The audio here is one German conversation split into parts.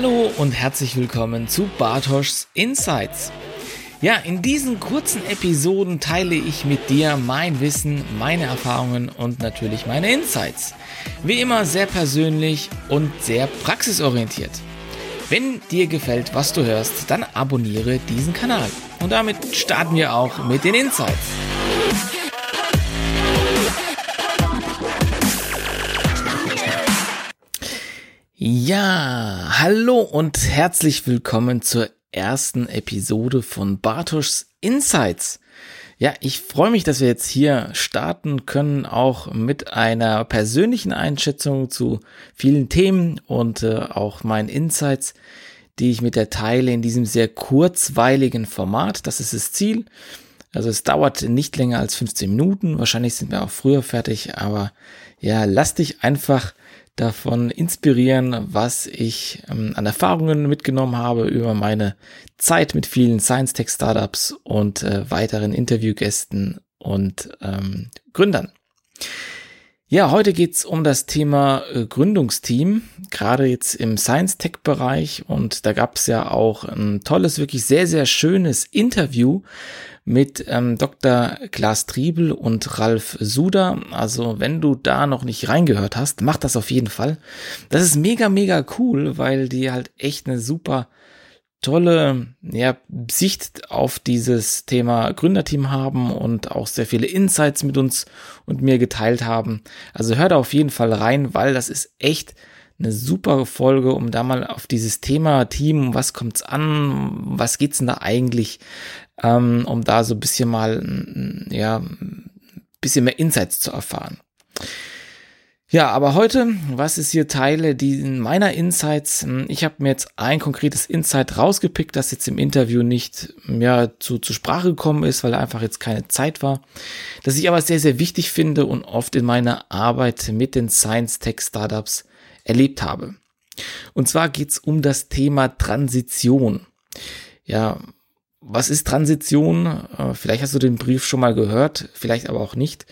Hallo und herzlich willkommen zu Bartoschs Insights. Ja, in diesen kurzen Episoden teile ich mit dir mein Wissen, meine Erfahrungen und natürlich meine Insights. Wie immer sehr persönlich und sehr praxisorientiert. Wenn dir gefällt, was du hörst, dann abonniere diesen Kanal. Und damit starten wir auch mit den Insights. Ja, hallo und herzlich willkommen zur ersten Episode von Bartoschs Insights. Ja, ich freue mich, dass wir jetzt hier starten können, auch mit einer persönlichen Einschätzung zu vielen Themen und äh, auch meinen Insights, die ich mit der teile in diesem sehr kurzweiligen Format. Das ist das Ziel. Also es dauert nicht länger als 15 Minuten. Wahrscheinlich sind wir auch früher fertig, aber ja, lass dich einfach davon inspirieren, was ich ähm, an Erfahrungen mitgenommen habe über meine Zeit mit vielen Science Tech Startups und äh, weiteren Interviewgästen und ähm, Gründern. Ja, heute geht's um das Thema äh, Gründungsteam, gerade jetzt im Science-Tech-Bereich. Und da gab's ja auch ein tolles, wirklich sehr, sehr schönes Interview mit ähm, Dr. Klaas Triebel und Ralf Suda. Also wenn du da noch nicht reingehört hast, mach das auf jeden Fall. Das ist mega, mega cool, weil die halt echt eine super tolle ja, Sicht auf dieses Thema Gründerteam haben und auch sehr viele Insights mit uns und mir geteilt haben. Also hör da auf jeden Fall rein, weil das ist echt eine super Folge, um da mal auf dieses Thema Team, was kommt's an, was geht's denn da eigentlich, ähm, um da so ein bisschen mal, ja, ein bisschen mehr Insights zu erfahren. Ja, aber heute, was ist hier Teile die meiner Insights? Hm, ich habe mir jetzt ein konkretes Insight rausgepickt, das jetzt im Interview nicht ja, zu, zur Sprache gekommen ist, weil einfach jetzt keine Zeit war. Das ich aber sehr, sehr wichtig finde und oft in meiner Arbeit mit den Science-Tech-Startups erlebt habe. Und zwar geht's um das Thema Transition. Ja, was ist Transition? Äh, vielleicht hast du den Brief schon mal gehört, vielleicht aber auch nicht.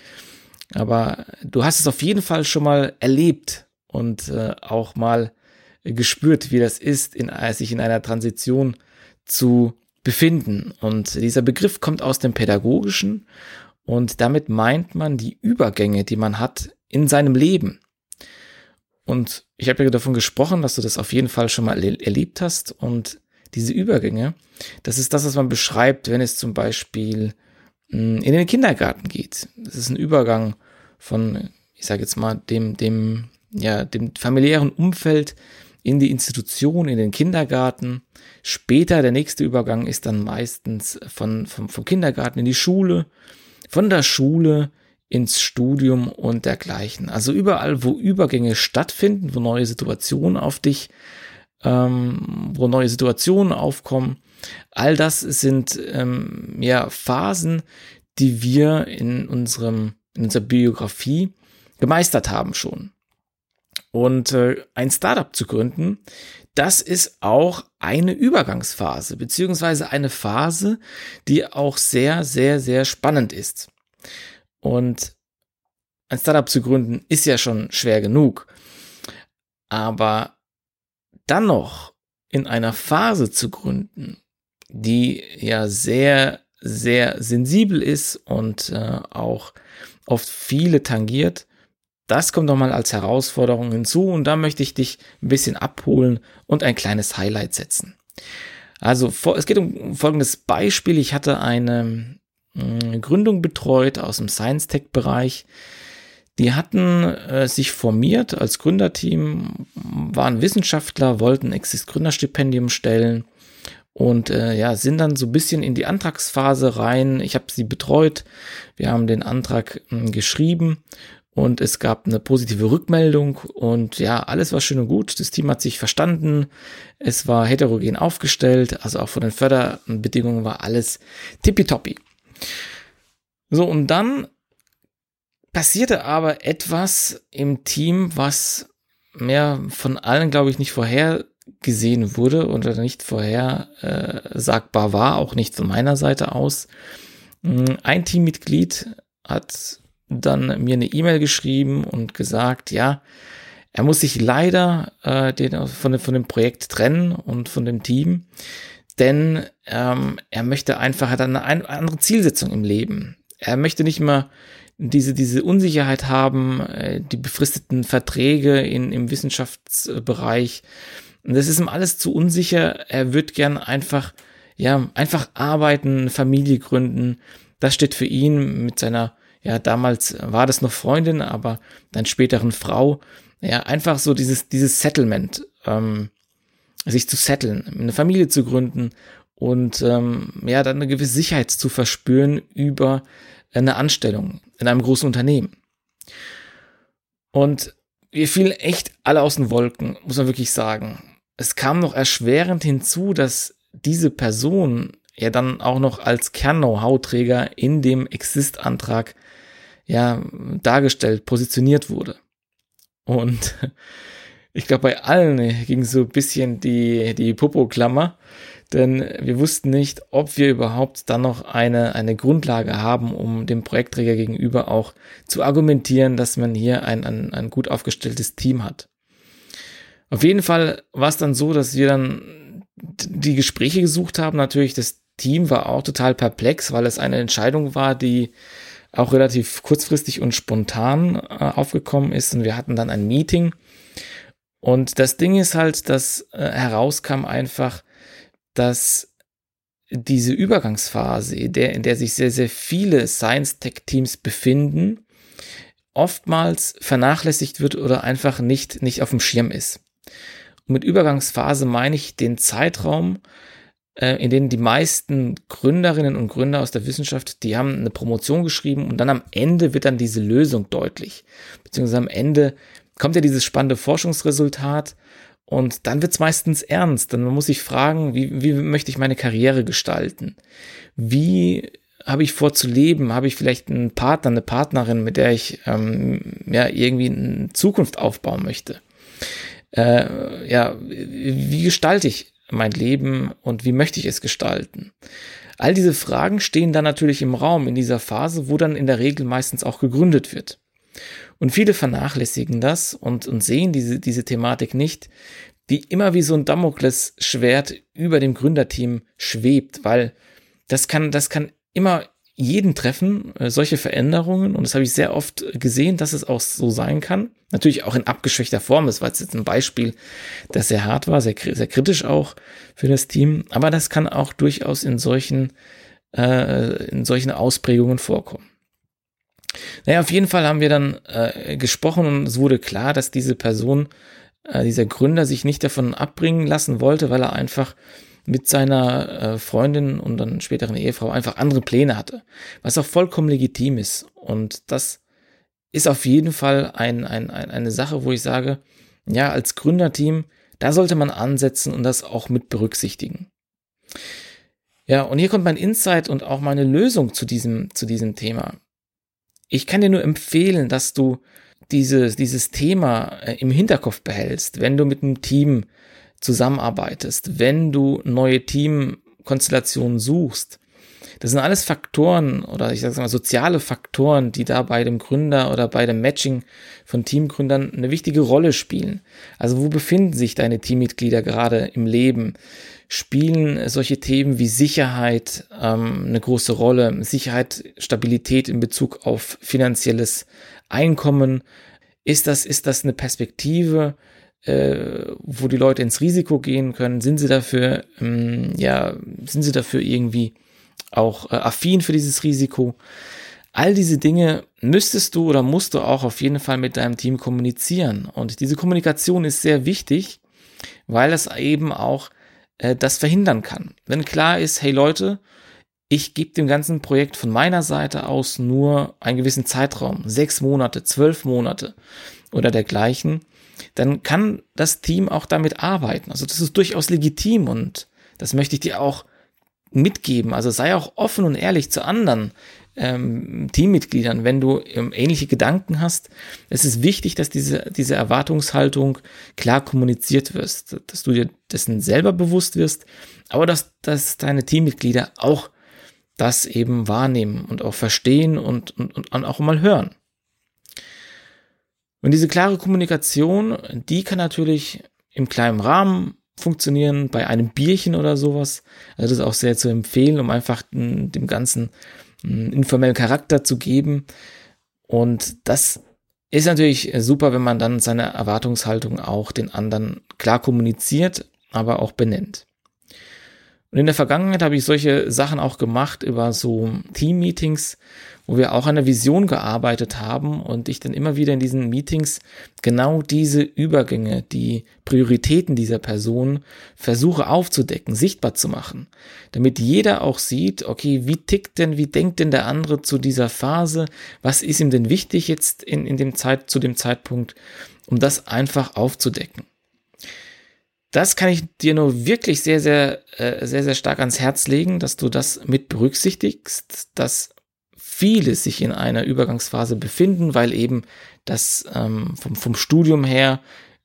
Aber du hast es auf jeden Fall schon mal erlebt und äh, auch mal gespürt, wie das ist, in, sich in einer Transition zu befinden. Und dieser Begriff kommt aus dem Pädagogischen und damit meint man die Übergänge, die man hat in seinem Leben. Und ich habe ja davon gesprochen, dass du das auf jeden Fall schon mal erlebt hast. Und diese Übergänge, das ist das, was man beschreibt, wenn es zum Beispiel in den Kindergarten geht. Das ist ein Übergang von, ich sage jetzt mal, dem, dem, ja, dem familiären Umfeld in die Institution, in den Kindergarten. Später, der nächste Übergang ist dann meistens von, vom, vom Kindergarten in die Schule, von der Schule ins Studium und dergleichen. Also überall, wo Übergänge stattfinden, wo neue Situationen auf dich, ähm, wo neue Situationen aufkommen, All das sind ähm, ja Phasen, die wir in unserem in unserer Biografie gemeistert haben schon. Und äh, ein Startup zu gründen, das ist auch eine Übergangsphase, beziehungsweise eine Phase, die auch sehr, sehr, sehr spannend ist. Und ein Startup zu gründen ist ja schon schwer genug. Aber dann noch in einer Phase zu gründen, die ja sehr, sehr sensibel ist und äh, auch oft viele tangiert. Das kommt nochmal als Herausforderung hinzu und da möchte ich dich ein bisschen abholen und ein kleines Highlight setzen. Also es geht um folgendes Beispiel. Ich hatte eine äh, Gründung betreut aus dem Science-Tech-Bereich. Die hatten äh, sich formiert als Gründerteam, waren Wissenschaftler, wollten Exist Gründerstipendium stellen und äh, ja, sind dann so ein bisschen in die Antragsphase rein. Ich habe sie betreut. Wir haben den Antrag mh, hm, geschrieben und es gab eine positive Rückmeldung und ja, alles war schön und gut. Das Team hat sich verstanden. Es war heterogen aufgestellt, also auch von den Förderbedingungen war alles tippitoppi. So, und dann passierte aber etwas im Team, was mehr von allen, glaube ich, nicht vorher gesehen wurde oder nicht vorhersagbar war, auch nicht von meiner Seite aus. Mm, ein Teammitglied hat dann mir eine E-Mail geschrieben und gesagt, ja, Er muss sich leider äh, den, von, von dem Projekt trennen und von dem Team, denn ähm, er möchte einfach hat eine, eine andere Zielsetzung im Leben. Er möchte nicht mehr diese, diese Unsicherheit haben, äh, die befristeten Verträge in, im Wissenschaftsbereich. Und das ist ihm alles zu unsicher. Er wird gern einfach, ja, einfach arbeiten, Familie gründen. Das steht für ihn mit seiner, ja, damals war das noch Freundin, aber dann späteren Frau. Ja, einfach so dieses, dieses Settlement, ähm, sich zu setteln, eine Familie zu gründen und ähm, ja, dann eine gewisse Sicherheit zu verspüren über eine Anstellung in einem großen Unternehmen. Und wir fielen echt alle aus den Wolken, muss man wirklich sagen. Es kam noch erschwerend hinzu, dass diese Person ja dann auch noch als Kern-Know-how-Träger in dem Exist-Antrag ja dargestellt, positioniert wurde. Und ich glaube, bei allen ging so ein bisschen die, die Popo-Klammer, denn wir wussten nicht, ob wir überhaupt dann noch eine, eine Grundlage haben, um dem Projektträger gegenüber auch zu argumentieren, dass man hier ein, ein, ein gut aufgestelltes Team hat. Auf jeden Fall war es dann so, dass wir dann die Gespräche gesucht haben. Natürlich, das Team war auch total perplex, weil es eine Entscheidung war, die auch relativ kurzfristig und spontan äh, aufgekommen ist. Und wir hatten dann ein Meeting. Und das Ding ist halt, dass äh, herauskam einfach, dass diese Übergangsphase, in der, in der sich sehr, sehr viele Science-Tech-Teams befinden, oftmals vernachlässigt wird oder einfach nicht, nicht auf dem Schirm ist. Und mit Übergangsphase meine ich den Zeitraum, äh, in dem die meisten Gründerinnen und Gründer aus der Wissenschaft, die haben eine Promotion geschrieben und dann am Ende wird dann diese Lösung deutlich. Beziehungsweise am Ende kommt ja dieses spannende Forschungsresultat und dann wird's meistens ernst. Dann muss ich fragen, wie, wie möchte ich meine Karriere gestalten? Wie habe ich vor zu leben? Habe ich vielleicht einen Partner, eine Partnerin, mit der ich ähm, ja irgendwie eine Zukunft aufbauen möchte? Äh, ja, wie gestalte ich mein Leben und wie möchte ich es gestalten? All diese Fragen stehen dann natürlich im Raum in dieser Phase, wo dann in der Regel meistens auch gegründet wird. Und viele vernachlässigen das und, und sehen diese, diese Thematik nicht, die immer wie so ein Damoklesschwert über dem Gründerteam schwebt, weil das kann, das kann immer jeden treffen, äh, solche Veränderungen. Und das habe ich sehr oft gesehen, dass es auch so sein kann. Natürlich auch in abgeschwächter Form. Das war jetzt ein Beispiel, das sehr hart war, sehr, sehr kritisch auch für das Team. Aber das kann auch durchaus in solchen, äh, in solchen Ausprägungen vorkommen. Naja, auf jeden Fall haben wir dann äh, gesprochen und es wurde klar, dass diese Person, äh, dieser Gründer sich nicht davon abbringen lassen wollte, weil er einfach mit seiner äh, Freundin und dann späteren Ehefrau einfach andere Pläne hatte, was auch vollkommen legitim ist. Und das ist auf jeden Fall ein, ein, ein, eine Sache, wo ich sage, ja, als Gründerteam, da sollte man ansetzen und das auch mit berücksichtigen. Ja, und hier kommt mein Insight und auch meine Lösung zu diesem, zu diesem Thema. Ich kann dir nur empfehlen, dass du dieses, dieses Thema äh, im Hinterkopf behältst, wenn du mit einem Team zusammenarbeitest, wenn du neue Teamkonstellationen suchst. Das sind alles Faktoren oder ich sage mal soziale Faktoren, die da bei dem Gründer oder bei dem Matching von Teamgründern eine wichtige Rolle spielen. Also wo befinden sich deine Teammitglieder gerade im Leben? Spielen solche Themen wie Sicherheit ähm, eine große Rolle? Sicherheit, Stabilität in Bezug auf finanzielles Einkommen? Ist das, ist das eine Perspektive? äh, wo die Leute ins Risiko gehen können, sind sie dafür, ähm, ja, sind sie dafür irgendwie auch äh, affin für dieses Risiko. All diese Dinge müsstest du oder musst du auch auf jeden Fall mit deinem Team kommunizieren. Und diese Kommunikation ist sehr wichtig, weil es eben auch äh, das verhindern kann. Wenn klar ist, hey Leute, ich gebe dem ganzen Projekt von meiner Seite aus nur einen gewissen Zeitraum, sechs Monate, zwölf Monate oder dergleichen, dann kann das Team auch damit arbeiten. Also das ist durchaus legitim und das möchte ich dir auch mitgeben. Also sei auch offen und ehrlich zu anderen ähm, Teammitgliedern, wenn du ähm, ähnliche Gedanken hast. Es ist wichtig, dass diese, diese Erwartungshaltung klar kommuniziert wirst, dass du dir dessen selber bewusst wirst, aber dass, dass deine Teammitglieder auch das eben wahrnehmen und auch verstehen und, und, und auch mal hören. Und diese klare Kommunikation, die kann natürlich im kleinen Rahmen funktionieren, bei einem Bierchen oder sowas. Also das ist auch sehr zu empfehlen, um einfach dem Ganzen einen informellen Charakter zu geben. Und das ist natürlich super, wenn man dann seine Erwartungshaltung auch den anderen klar kommuniziert, aber auch benennt. Und in der Vergangenheit habe ich solche Sachen auch gemacht über so Team-Meetings, wo wir auch an der Vision gearbeitet haben und ich dann immer wieder in diesen Meetings genau diese Übergänge, die Prioritäten dieser Person versuche aufzudecken, sichtbar zu machen, damit jeder auch sieht, okay, wie tickt denn, wie denkt denn der andere zu dieser Phase, was ist ihm denn wichtig jetzt in, in dem Zeit, zu dem Zeitpunkt, um das einfach aufzudecken das kann ich dir nur wirklich sehr, sehr, äh, sehr, sehr stark ans Herz legen, dass du das mit berücksichtigst, dass viele sich in einer Übergangsphase befinden, weil eben das ähm, vom, vom Studium her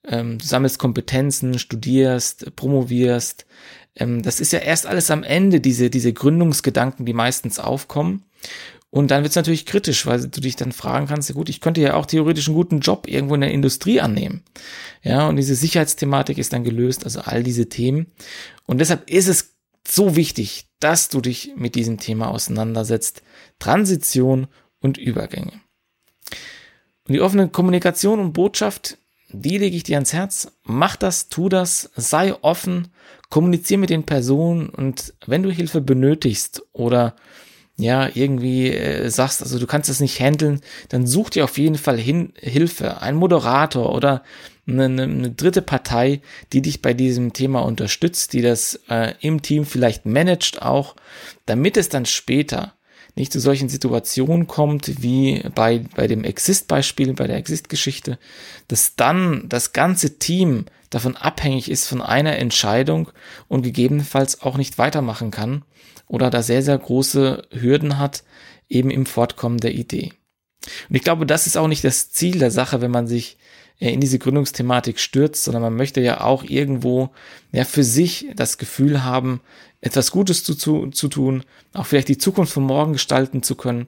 ähm, du sammelst Kompetenzen, studierst, promovierst. Ähm, das ist ja erst alles am Ende, diese, diese Gründungsgedanken, die meistens aufkommen. Und dann wird es natürlich kritisch, weil du dich dann fragen kannst, ja gut, ich könnte ja auch theoretisch einen guten Job irgendwo in der Industrie annehmen. Ja, und diese Sicherheitsthematik ist dann gelöst, also all diese Themen. Und deshalb ist es so wichtig, dass du dich mit diesem Thema auseinandersetzt. Transition und Übergänge. Und die offene Kommunikation und Botschaft, die lege ich dir ans Herz. Mach das, tu das, sei offen, kommuniziere mit den Personen und wenn du Hilfe benötigst oder ja, irgendwie äh, sagst, also du kannst das nicht handeln, dann such dir auf jeden Fall hin, Hilfe, ein Moderator oder eine, eine dritte Partei, die dich bei diesem Thema unterstützt, die das äh, im Team vielleicht managt auch, damit es dann später nicht zu solchen Situationen kommt wie bei, bei dem Exist-Beispiel, bei der Exist-Geschichte, dass dann das ganze Team davon abhängig ist von einer Entscheidung und gegebenenfalls auch nicht weitermachen kann oder da sehr, sehr große Hürden hat, eben im Fortkommen der Idee. Und ich glaube, das ist auch nicht das Ziel der Sache, wenn man sich äh, in diese Gründungsthematik stürzt, sondern man möchte ja auch irgendwo ja für sich das Gefühl haben, etwas Gutes zu, zu, zu tun, auch vielleicht die Zukunft von morgen gestalten zu können.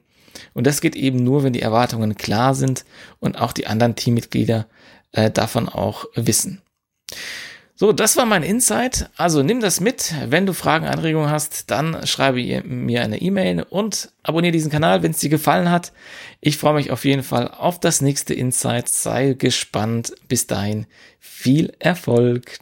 Und das geht eben nur, wenn die Erwartungen klar sind und auch die anderen Teammitglieder äh, davon auch wissen. So, das war mein Insight. Also nimm das mit. Wenn du Fragen, Anregungen hast, dann schreibe mir eine E-Mail und abonniere diesen Kanal, wenn es dir gefallen hat. Ich freue mich auf jeden Fall auf das nächste Insight. Sei gespannt. Bis dahin viel Erfolg.